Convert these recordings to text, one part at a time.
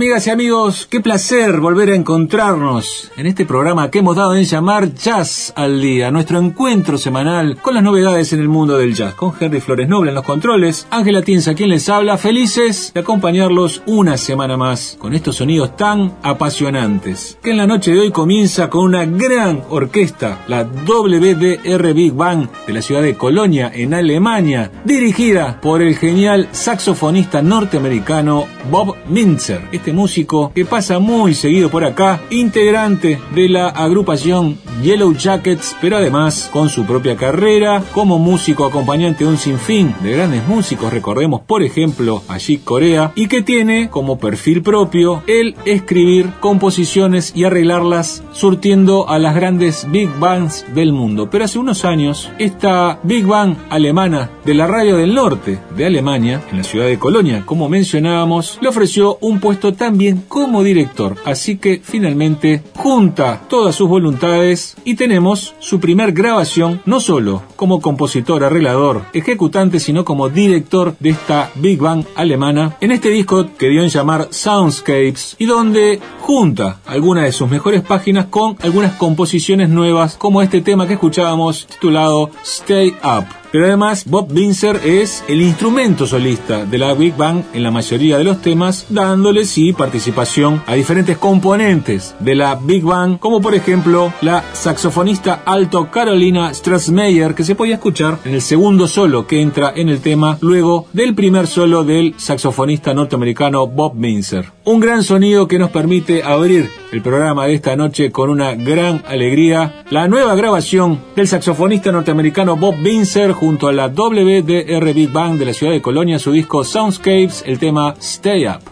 Amigas y amigos, qué placer volver a encontrarnos en este programa que hemos dado en llamar Jazz al Día, nuestro encuentro semanal con las novedades en el mundo del jazz, con Henry Flores Noble en los controles, Ángela Tinza quien les habla, felices de acompañarlos una semana más con estos sonidos tan apasionantes, que en la noche de hoy comienza con una gran orquesta, la WDR Big Bang de la ciudad de Colonia en Alemania, dirigida por el genial saxofonista norteamericano Bob Mintzer este músico que pasa muy seguido por acá, integrante de la agrupación Yellow Jackets, pero además con su propia carrera como músico acompañante de un sinfín de grandes músicos, recordemos por ejemplo a Chick Corea, y que tiene como perfil propio el escribir composiciones y arreglarlas surtiendo a las grandes big bands del mundo. Pero hace unos años, esta big band alemana de la radio del norte de Alemania, en la ciudad de Colonia, como mencionábamos, le ofreció un puesto también como director, así que finalmente junta todas sus voluntades y tenemos su primer grabación no solo como compositor, arreglador, ejecutante, sino como director de esta Big Bang alemana en este disco que dio en llamar Soundscapes y donde junta algunas de sus mejores páginas con algunas composiciones nuevas como este tema que escuchábamos titulado Stay Up. Pero además Bob Binzer es el instrumento solista de la Big Bang en la mayoría de los temas, dándole sí participación a diferentes componentes de la Big Bang, como por ejemplo la saxofonista alto Carolina Strassmeyer, que se podía escuchar en el segundo solo que entra en el tema luego del primer solo del saxofonista norteamericano Bob Binzer. Un gran sonido que nos permite abrir el programa de esta noche con una gran alegría, la nueva grabación del saxofonista norteamericano Bob Binzer junto a la WDR Big Bang de la ciudad de Colonia, su disco Soundscapes, el tema Stay Up.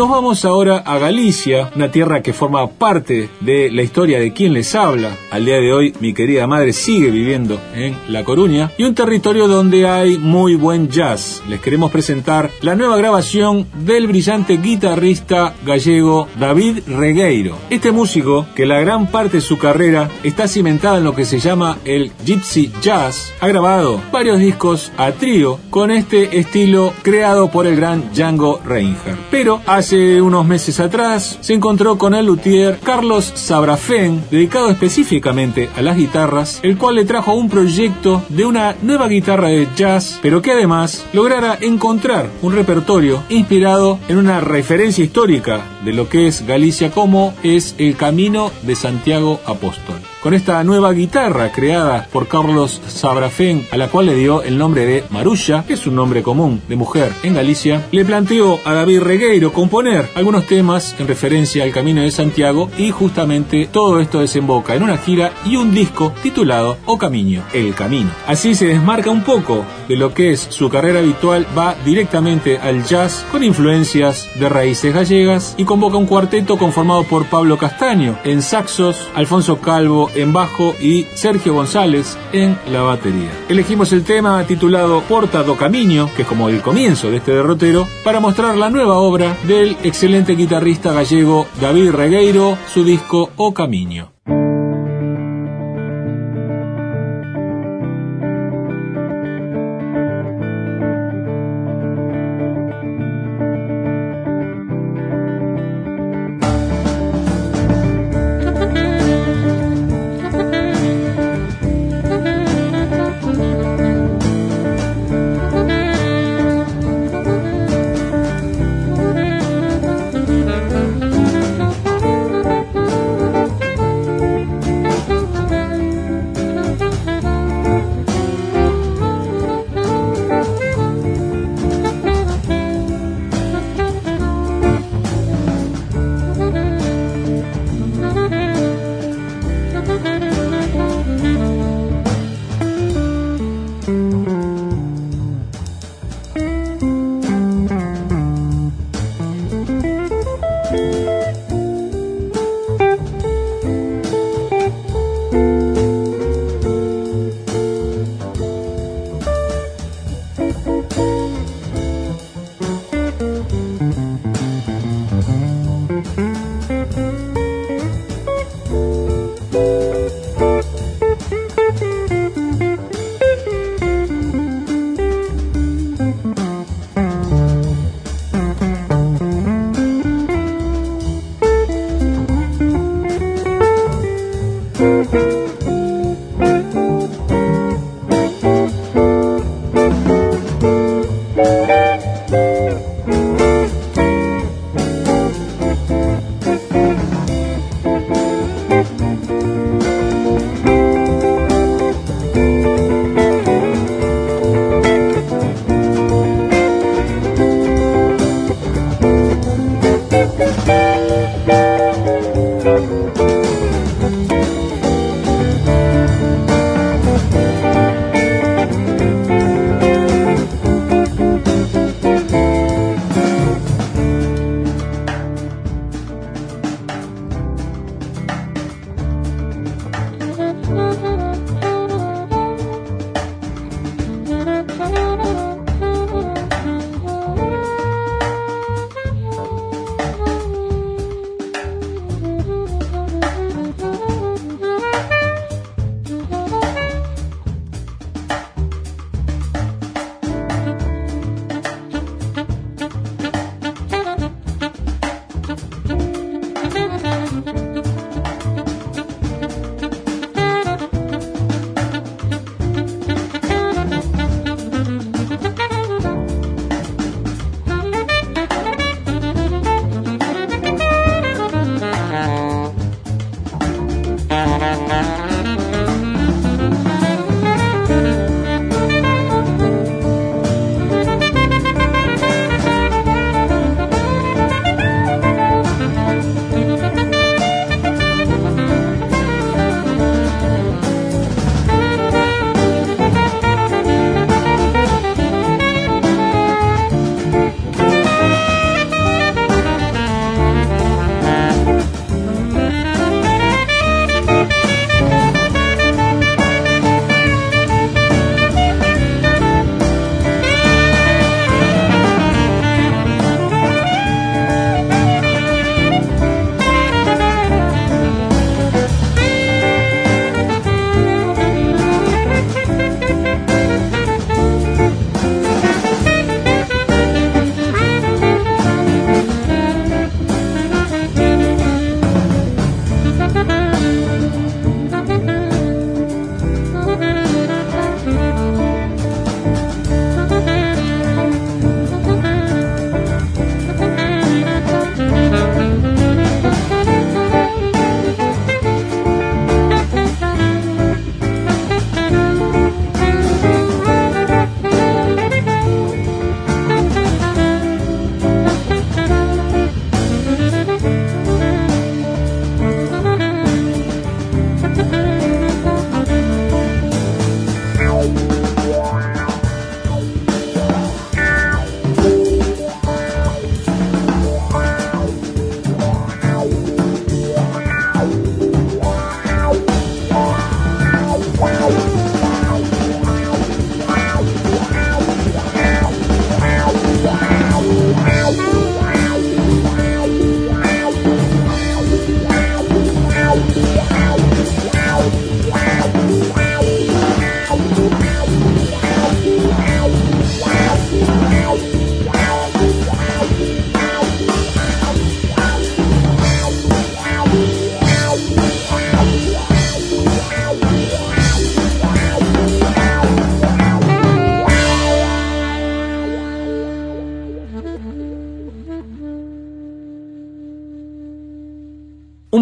Nos vamos ahora a Galicia, una tierra que forma parte de la historia de quien les habla. Al día de hoy mi querida madre sigue viviendo en La Coruña y un territorio donde hay muy buen jazz. Les queremos presentar la nueva grabación del brillante guitarrista gallego David Regueiro. Este músico, que la gran parte de su carrera está cimentada en lo que se llama el Gypsy Jazz, ha grabado varios discos a trío con este estilo creado por el gran Django Reinhardt. Pero Hace unos meses atrás se encontró con el luthier Carlos Sabrafén, dedicado específicamente a las guitarras, el cual le trajo un proyecto de una nueva guitarra de jazz, pero que además lograra encontrar un repertorio inspirado en una referencia histórica de lo que es Galicia como es el Camino de Santiago Apóstol con esta nueva guitarra creada por Carlos Sabrafén, a la cual le dio el nombre de Marulla, que es un nombre común de mujer en Galicia, le planteó a David Regueiro componer algunos temas en referencia al Camino de Santiago y justamente todo esto desemboca en una gira y un disco titulado O Camino, El Camino. Así se desmarca un poco de lo que es su carrera habitual, va directamente al jazz con influencias de raíces gallegas y convoca un cuarteto conformado por Pablo Castaño en saxos, Alfonso Calvo en bajo y Sergio González en la batería. Elegimos el tema titulado Porta do Camino, que es como el comienzo de este derrotero, para mostrar la nueva obra del excelente guitarrista gallego David Regueiro, su disco O Camino.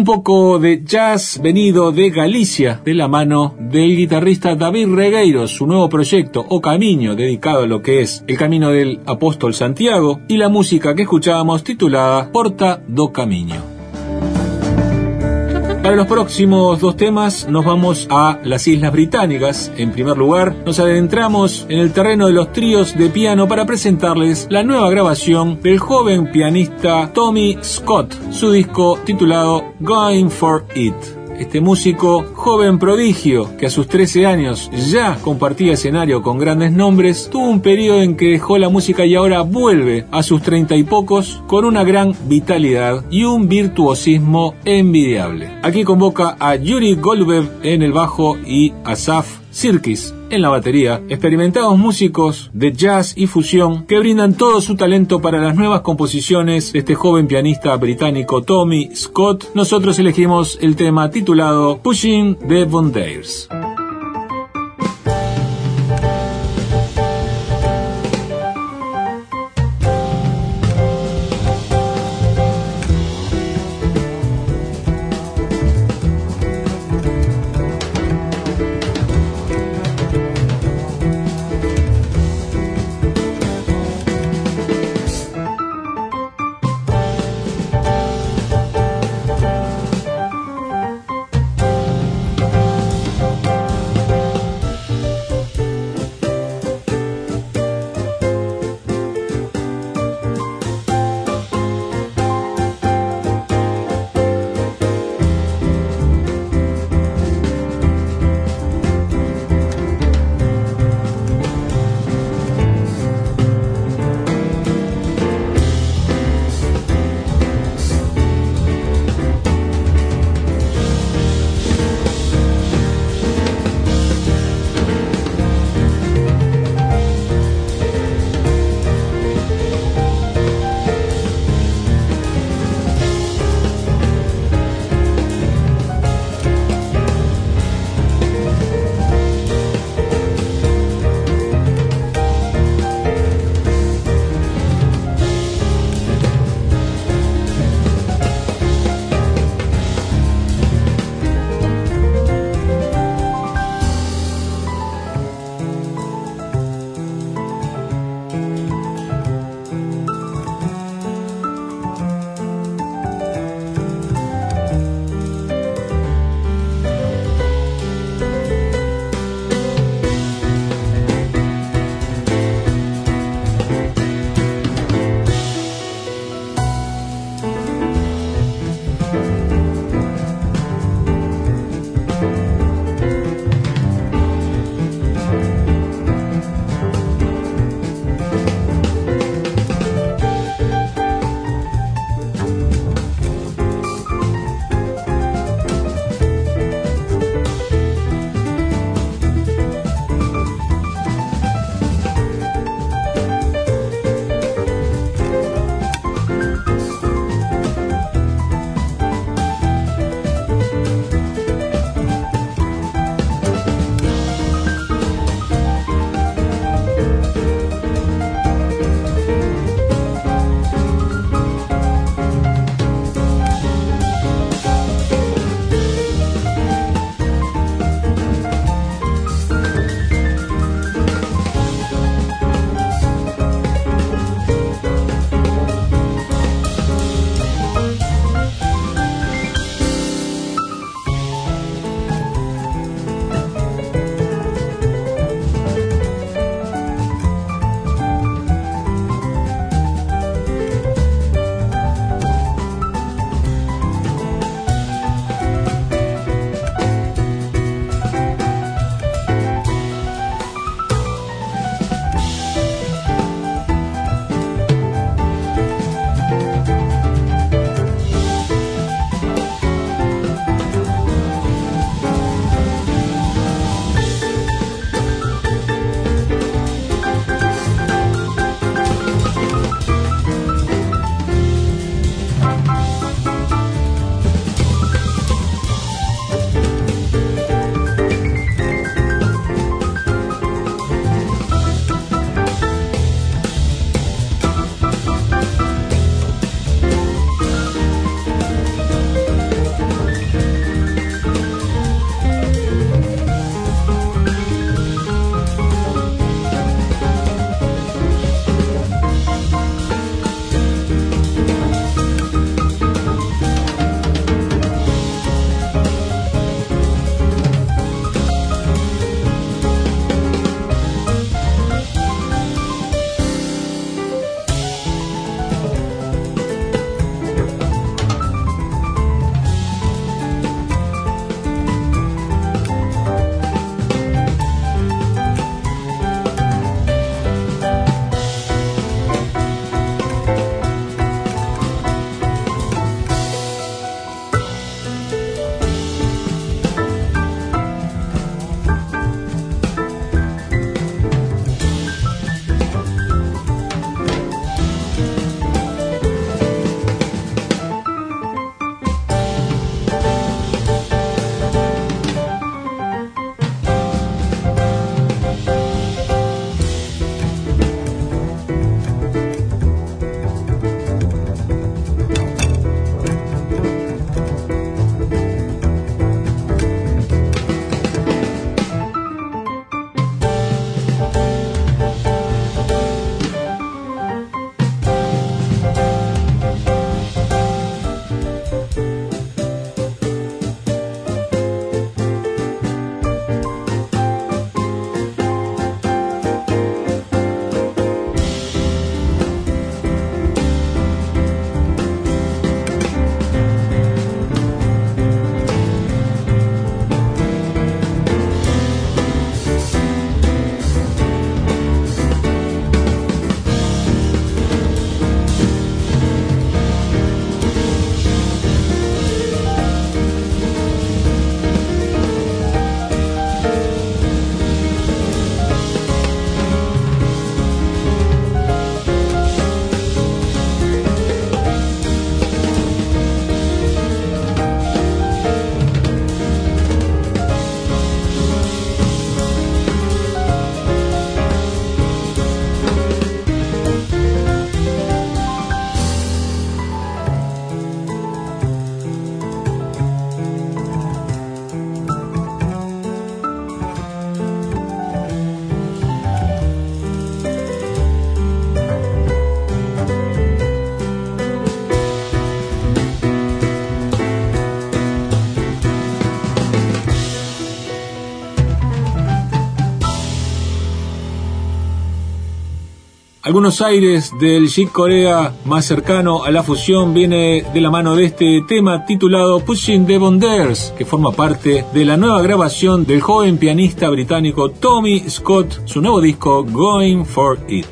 Poco de jazz venido de Galicia, de la mano del guitarrista David Regueiro, su nuevo proyecto O Camino, dedicado a lo que es el camino del apóstol Santiago, y la música que escuchábamos titulada Porta do Camino. Para los próximos dos temas nos vamos a las Islas Británicas. En primer lugar, nos adentramos en el terreno de los tríos de piano para presentarles la nueva grabación del joven pianista Tommy Scott, su disco titulado Going for It este músico joven prodigio que a sus 13 años ya compartía escenario con grandes nombres, tuvo un periodo en que dejó la música y ahora vuelve a sus treinta y pocos con una gran vitalidad y un virtuosismo envidiable. Aquí convoca a Yuri Golubov en el bajo y a Saf Sirkis en la batería, experimentados músicos de jazz y fusión que brindan todo su talento para las nuevas composiciones de este joven pianista británico Tommy Scott, nosotros elegimos el tema titulado Pushing the Bondaires. Algunos aires del Chic Corea más cercano a la fusión viene de la mano de este tema titulado Pushing the Bonders, que forma parte de la nueva grabación del joven pianista británico Tommy Scott, su nuevo disco Going for It.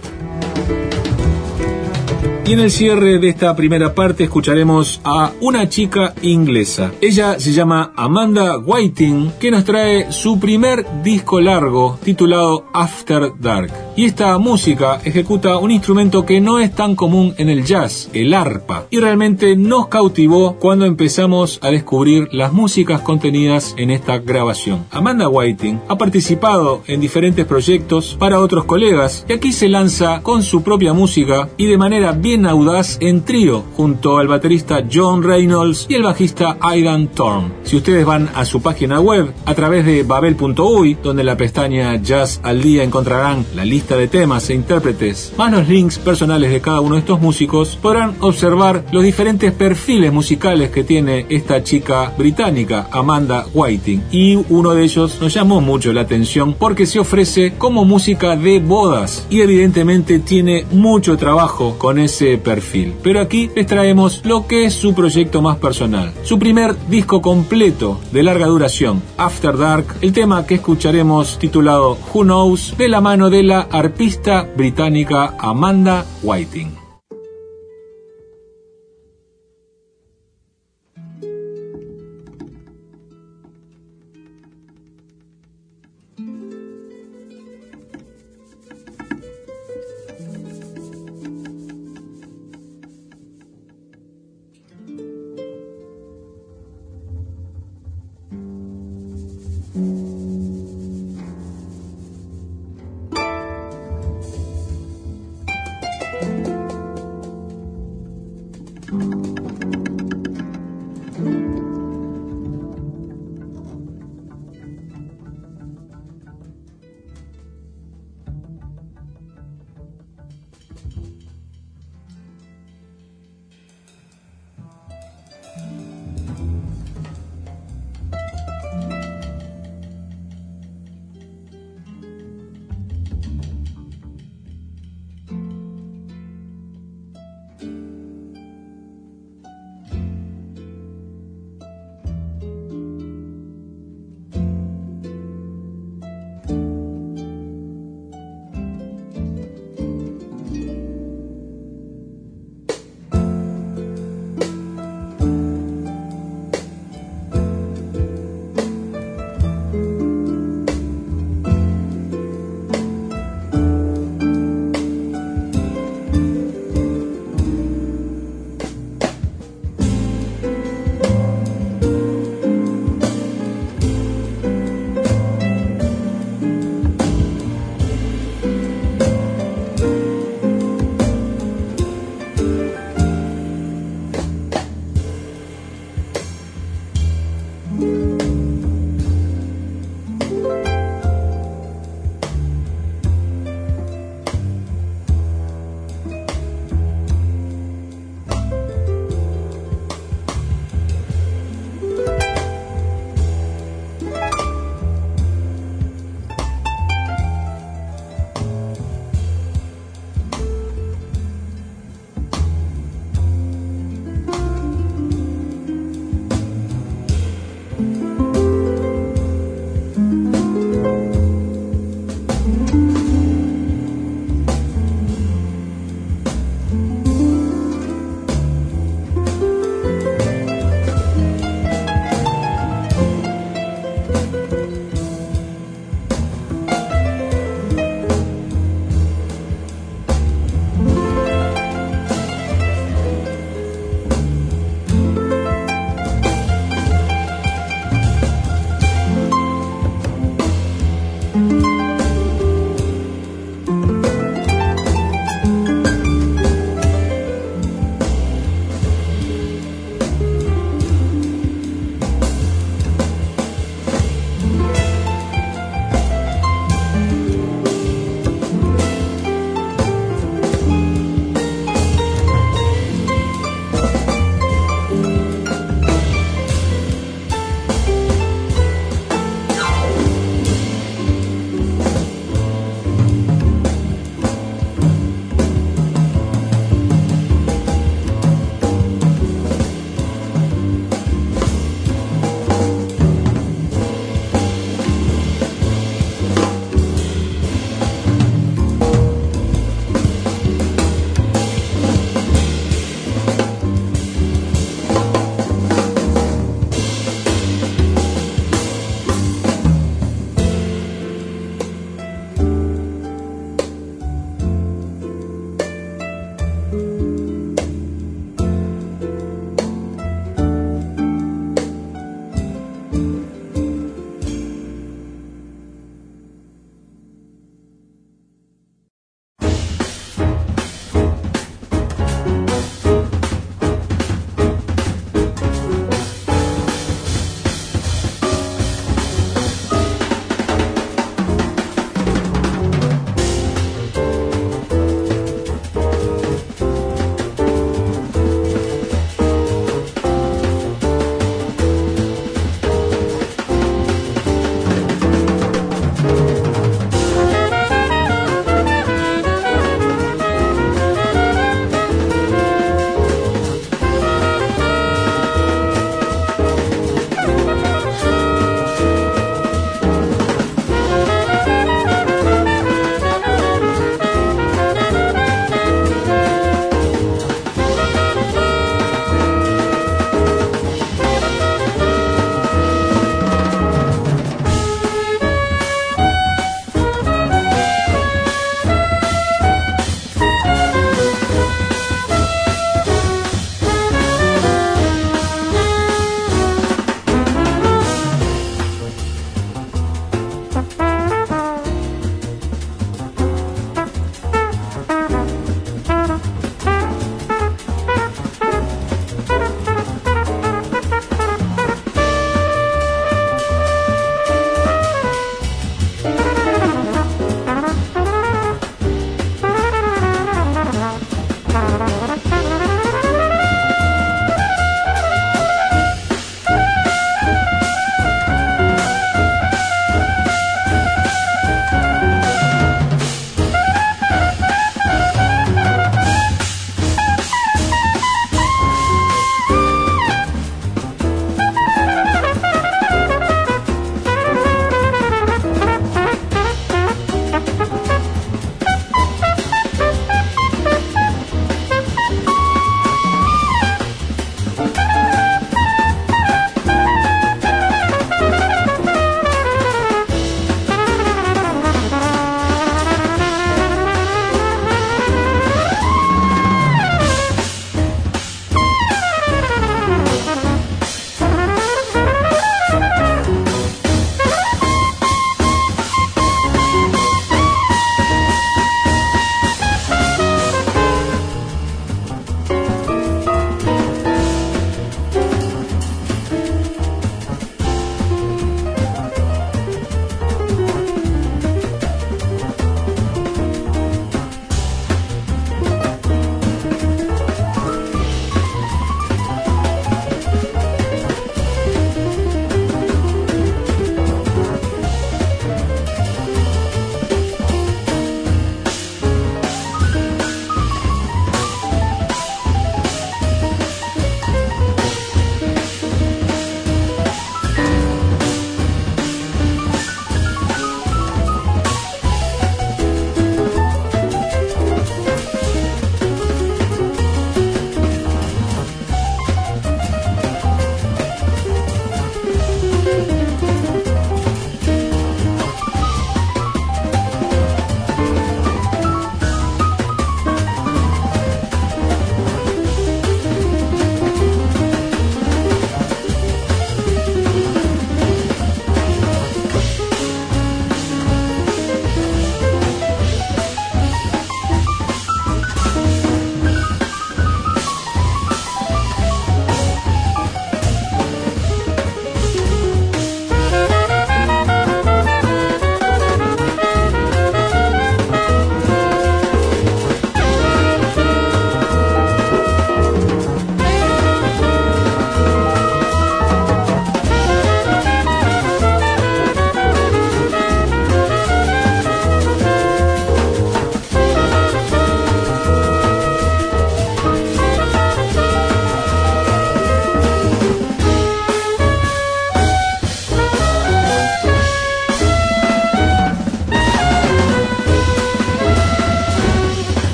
Y en el cierre de esta primera parte escucharemos a una chica inglesa. Ella se llama Amanda Whiting, que nos trae su primer disco largo titulado After Dark. Y esta música ejecuta un instrumento que no es tan común en el jazz, el arpa. Y realmente nos cautivó cuando empezamos a descubrir las músicas contenidas en esta grabación. Amanda Whiting ha participado en diferentes proyectos para otros colegas y aquí se lanza con su propia música y de manera bien audaz en trío junto al baterista John Reynolds y el bajista Aidan Thorne. Si ustedes van a su página web a través de babel.uy, donde en la pestaña Jazz al Día encontrarán la lista de temas e intérpretes, más los links personales de cada uno de estos músicos, podrán observar los diferentes perfiles musicales que tiene esta chica británica, Amanda Whiting. Y uno de ellos nos llamó mucho la atención porque se ofrece como música de bodas y evidentemente tiene mucho trabajo con ese perfil. Pero aquí les traemos lo que es su proyecto más personal. Su primer disco completo de larga duración, After Dark, el tema que escucharemos titulado Who Knows, de la mano de la arpista británica Amanda Whiting.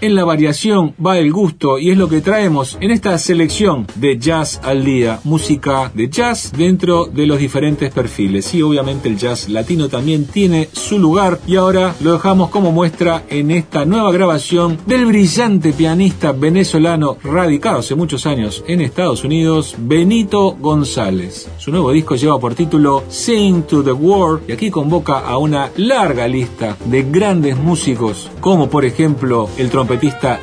En la variación va el gusto y es lo que traemos en esta selección de Jazz al Día, música de jazz dentro de los diferentes perfiles. Y obviamente el jazz latino también tiene su lugar y ahora lo dejamos como muestra en esta nueva grabación del brillante pianista venezolano radicado hace muchos años en Estados Unidos, Benito González. Su nuevo disco lleva por título Sing to the World y aquí convoca a una larga lista de grandes músicos como por ejemplo el trompetista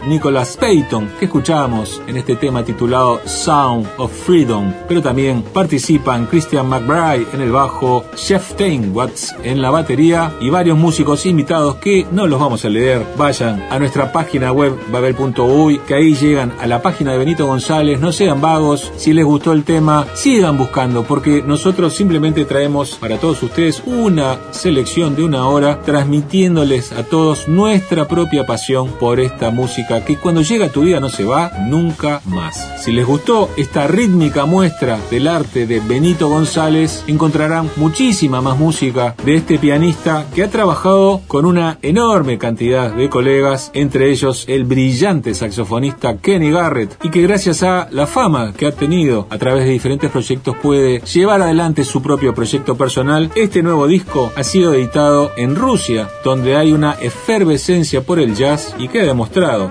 Nicholas Payton que escuchábamos en este tema titulado Sound of Freedom, pero también participan Christian McBride en el bajo, Jeff Watts en la batería y varios músicos invitados que no los vamos a leer. Vayan a nuestra página web babel.uy que ahí llegan a la página de Benito González, no sean vagos, si les gustó el tema, sigan buscando porque nosotros simplemente traemos para todos ustedes una selección de una hora transmitiéndoles a todos nuestra propia pasión por esta música que cuando llega a tu vida no se va nunca más. Si les gustó esta rítmica muestra del arte de Benito González, encontrarán muchísima más música de este pianista que ha trabajado con una enorme cantidad de colegas, entre ellos el brillante saxofonista Kenny Garrett, y que gracias a la fama que ha tenido a través de diferentes proyectos puede llevar adelante su propio proyecto personal. Este nuevo disco ha sido editado en Rusia, donde hay una efervescencia por el jazz y que ha demostrado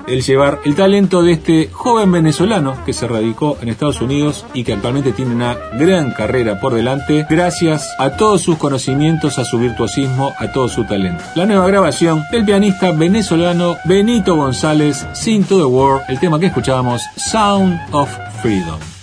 el llevar el talento de este joven venezolano que se radicó en Estados Unidos y que actualmente tiene una gran carrera por delante gracias a todos sus conocimientos, a su virtuosismo, a todo su talento. La nueva grabación del pianista venezolano Benito González, Sing to the World, el tema que escuchábamos, Sound of Freedom.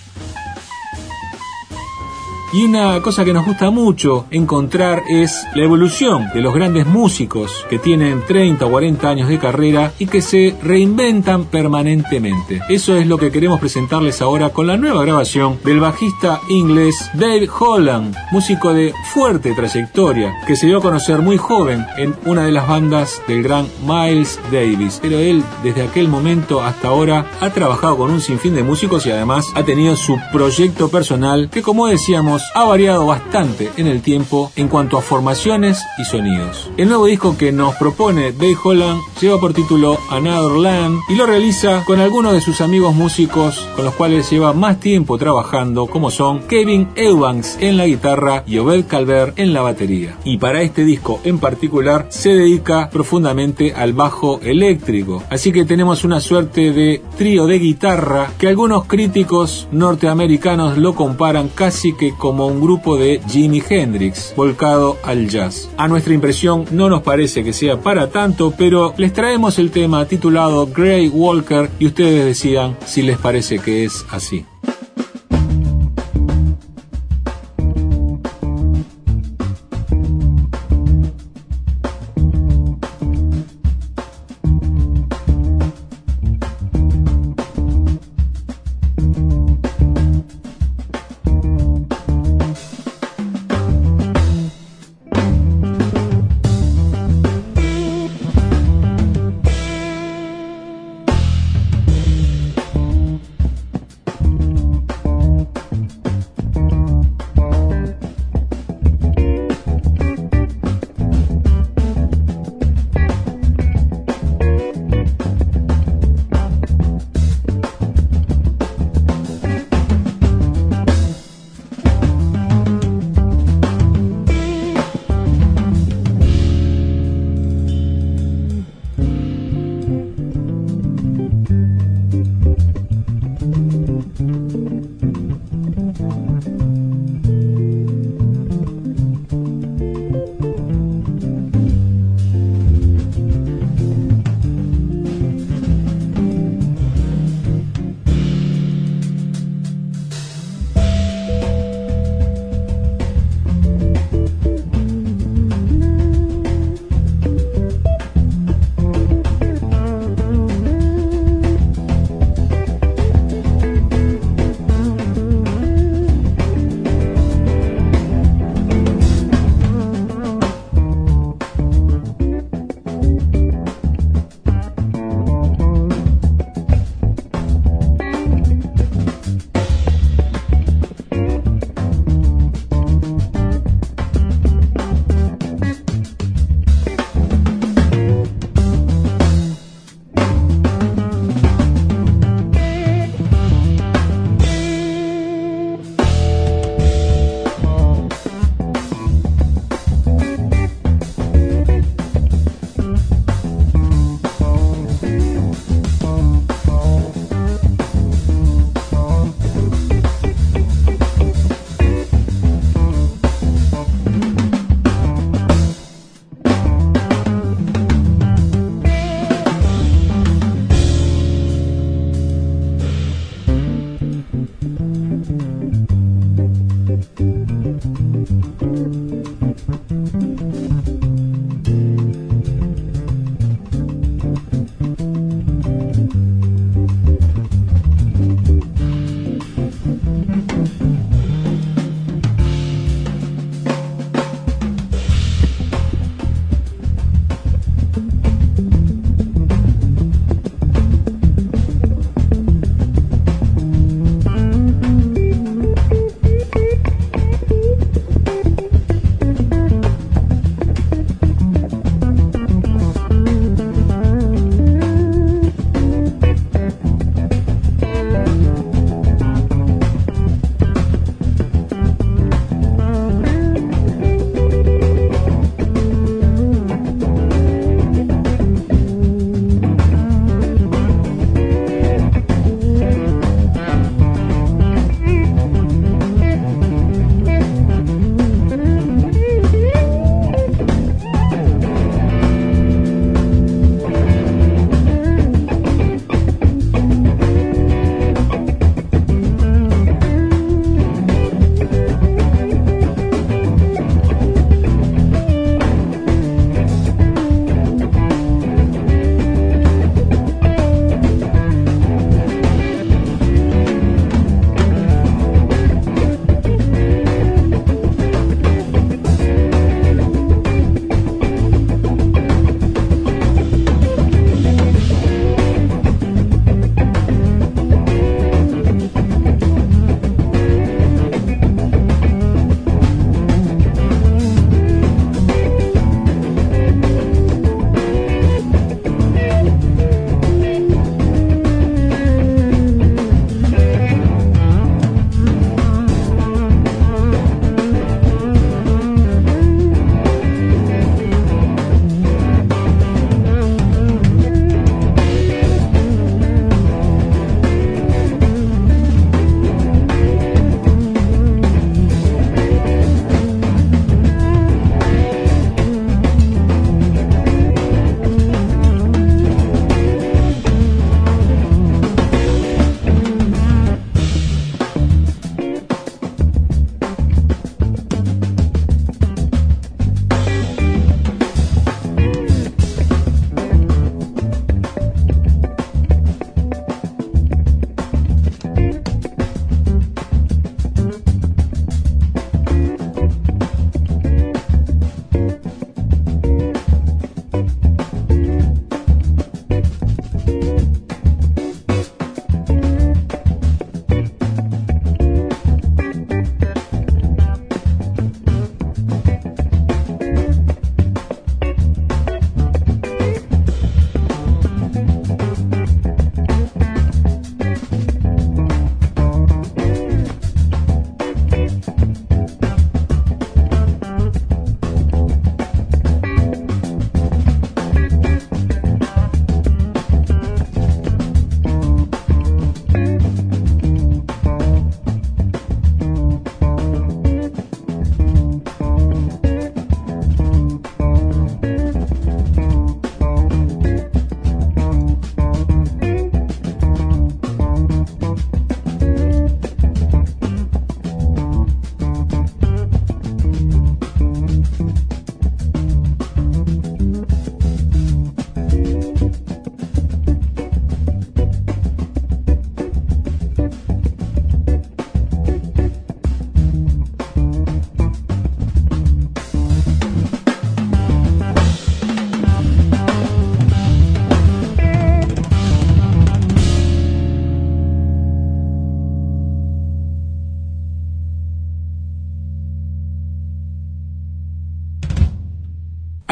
Y una cosa que nos gusta mucho encontrar es la evolución de los grandes músicos que tienen 30 o 40 años de carrera y que se reinventan permanentemente. Eso es lo que queremos presentarles ahora con la nueva grabación del bajista inglés Dave Holland, músico de fuerte trayectoria, que se dio a conocer muy joven en una de las bandas del gran Miles Davis. Pero él desde aquel momento hasta ahora ha trabajado con un sinfín de músicos y además ha tenido su proyecto personal que como decíamos ha variado bastante en el tiempo en cuanto a formaciones y sonidos. El nuevo disco que nos propone Dave Holland lleva por título Another Land y lo realiza con algunos de sus amigos músicos con los cuales lleva más tiempo trabajando, como son Kevin Eubanks en la guitarra y Obed Calvert en la batería. Y para este disco en particular se dedica profundamente al bajo eléctrico. Así que tenemos una suerte de trío de guitarra que algunos críticos norteamericanos lo comparan casi que con como un grupo de Jimi Hendrix volcado al jazz. A nuestra impresión no nos parece que sea para tanto, pero les traemos el tema titulado Grey Walker y ustedes decidan si les parece que es así.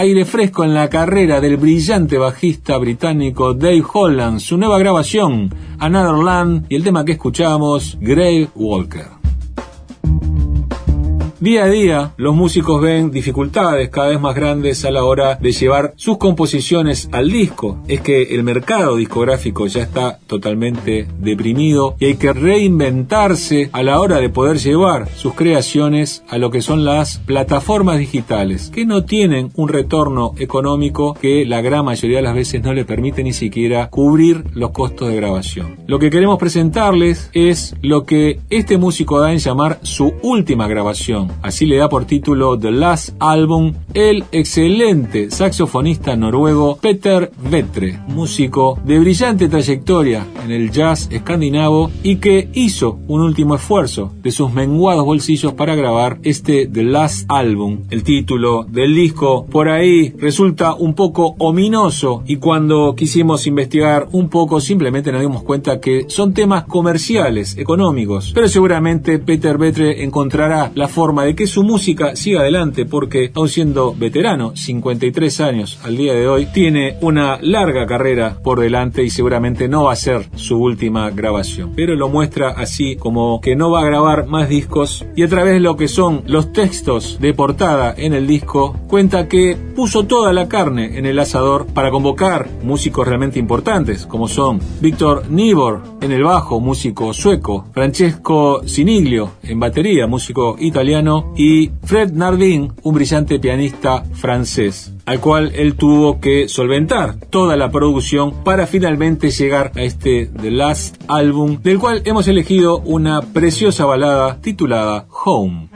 Aire fresco en la carrera del brillante bajista británico Dave Holland, su nueva grabación, Another Land, y el tema que escuchamos, Grey Walker. Día a día, los músicos ven dificultades cada vez más grandes a la hora de llevar sus composiciones al disco. Es que el mercado discográfico ya está totalmente deprimido y hay que reinventarse a la hora de poder llevar sus creaciones a lo que son las plataformas digitales, que no tienen un retorno económico que la gran mayoría de las veces no le permite ni siquiera cubrir los costos de grabación. Lo que queremos presentarles es lo que este músico da en llamar su última grabación así le da por título The Last Album, el excelente saxofonista noruego Peter Vetre, músico de brillante trayectoria en el jazz escandinavo y que hizo un último esfuerzo de sus menguados bolsillos para grabar este The Last Album. El título del disco por ahí resulta un poco ominoso y cuando quisimos investigar un poco simplemente nos dimos cuenta que son temas comerciales, económicos, pero seguramente Peter Vetre encontrará la forma de que su música siga adelante porque aun siendo veterano, 53 años al día de hoy, tiene una larga carrera por delante y seguramente no va a ser su última grabación. Pero lo muestra así como que no va a grabar más discos y a través de lo que son los textos de portada en el disco cuenta que puso toda la carne en el asador para convocar músicos realmente importantes como son Víctor Nibor en el bajo, músico sueco, Francesco Siniglio en batería, músico italiano y Fred Nardin, un brillante pianista francés al cual él tuvo que solventar toda la producción para finalmente llegar a este The Last Album, del cual hemos elegido una preciosa balada titulada Home.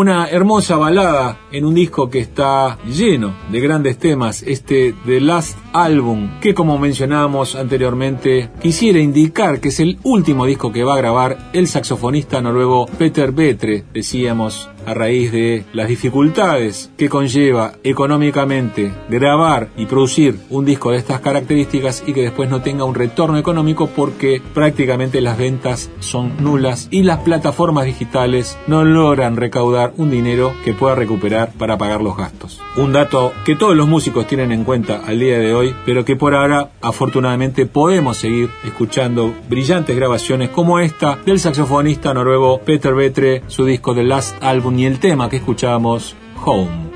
Una hermosa balada en un disco que está lleno de grandes temas, este The Last Album, que como mencionábamos anteriormente, quisiera indicar que es el último disco que va a grabar el saxofonista noruego Peter Betre, decíamos a raíz de las dificultades que conlleva económicamente grabar y producir un disco de estas características y que después no tenga un retorno económico porque prácticamente las ventas son nulas y las plataformas digitales no logran recaudar un dinero que pueda recuperar para pagar los gastos. Un dato que todos los músicos tienen en cuenta al día de hoy, pero que por ahora afortunadamente podemos seguir escuchando brillantes grabaciones como esta del saxofonista noruego Peter Betre, su disco The Last Album y el tema que escuchamos, Home.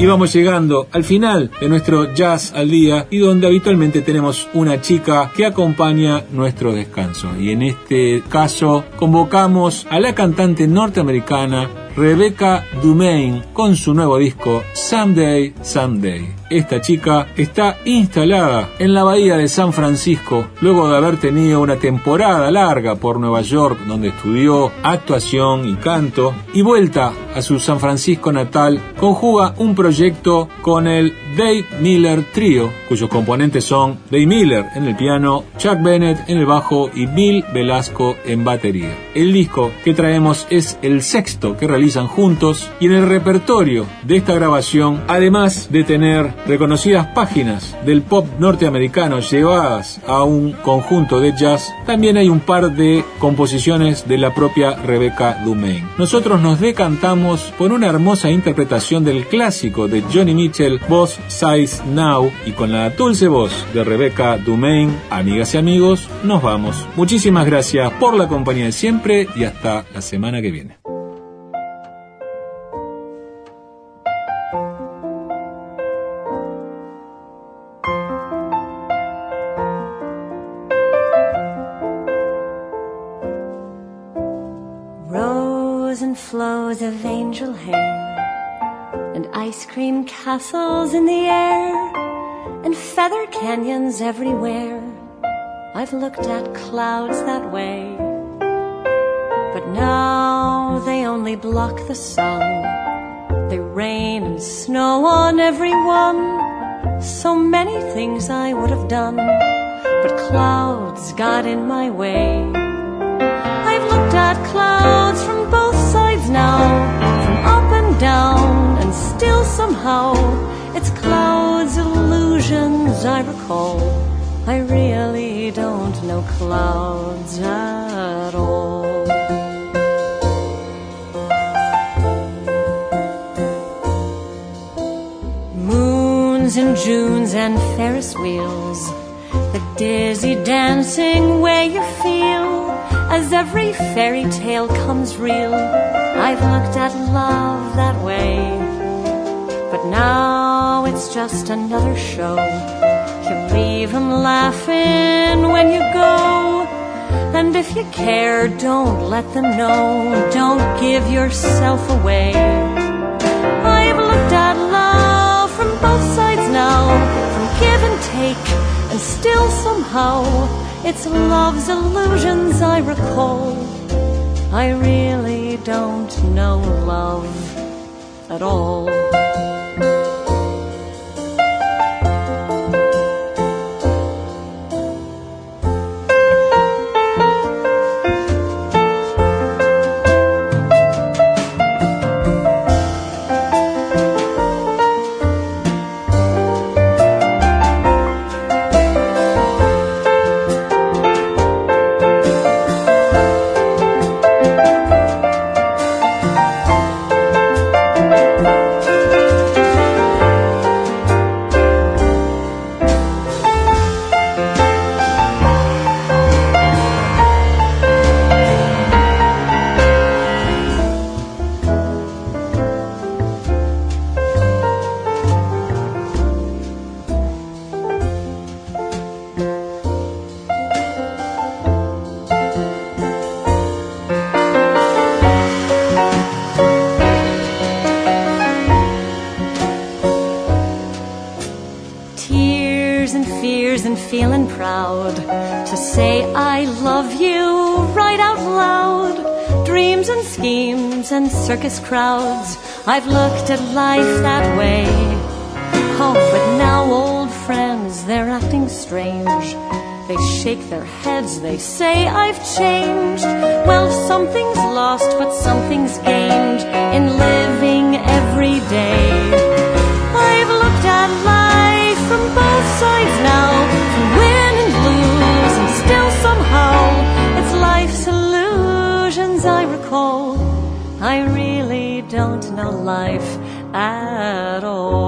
Y vamos llegando al final de nuestro Jazz al Día y donde habitualmente tenemos una chica que acompaña nuestro descanso. Y en este caso convocamos a la cantante norteamericana Rebecca Dumain con su nuevo disco Someday, Someday. Esta chica está instalada en la bahía de San Francisco luego de haber tenido una temporada larga por Nueva York donde estudió actuación y canto y vuelta a su San Francisco natal conjuga un proyecto con el Dave Miller Trio cuyos componentes son Dave Miller en el piano, Chuck Bennett en el bajo y Bill Velasco en batería. El disco que traemos es el sexto que realizan juntos y en el repertorio de esta grabación además de tener reconocidas páginas del pop norteamericano llevadas a un conjunto de jazz, también hay un par de composiciones de la propia Rebecca Dumain. Nosotros nos decantamos por una hermosa interpretación del clásico de Johnny Mitchell, Boss Size Now, y con la dulce voz de Rebecca Dumain, amigas y amigos, nos vamos. Muchísimas gracias por la compañía de siempre y hasta la semana que viene. Cream castles in the air, and feather canyons everywhere. I've looked at clouds that way, but now they only block the sun. They rain and snow on everyone. So many things I would have done, but clouds got in my way. I've looked at clouds from both sides now, from up somehow it's clouds, illusions I recall. I really don't know clouds at all. Moons and Junes and Ferris wheels, the dizzy dancing way you feel as every fairy tale comes real. I've looked at love that way, now it's just another show. You leave them laughing when you go. And if you care, don't let them know. Don't give yourself away. I've looked at love from both sides now, from give and take, and still somehow it's love's illusions I recall. I really don't know love at all. Circus crowds. I've looked at life that way. Oh, but now old friends, they're acting strange. They shake their heads, they say I've changed. Well, something's lost, but something's gained in living every day. Life at all.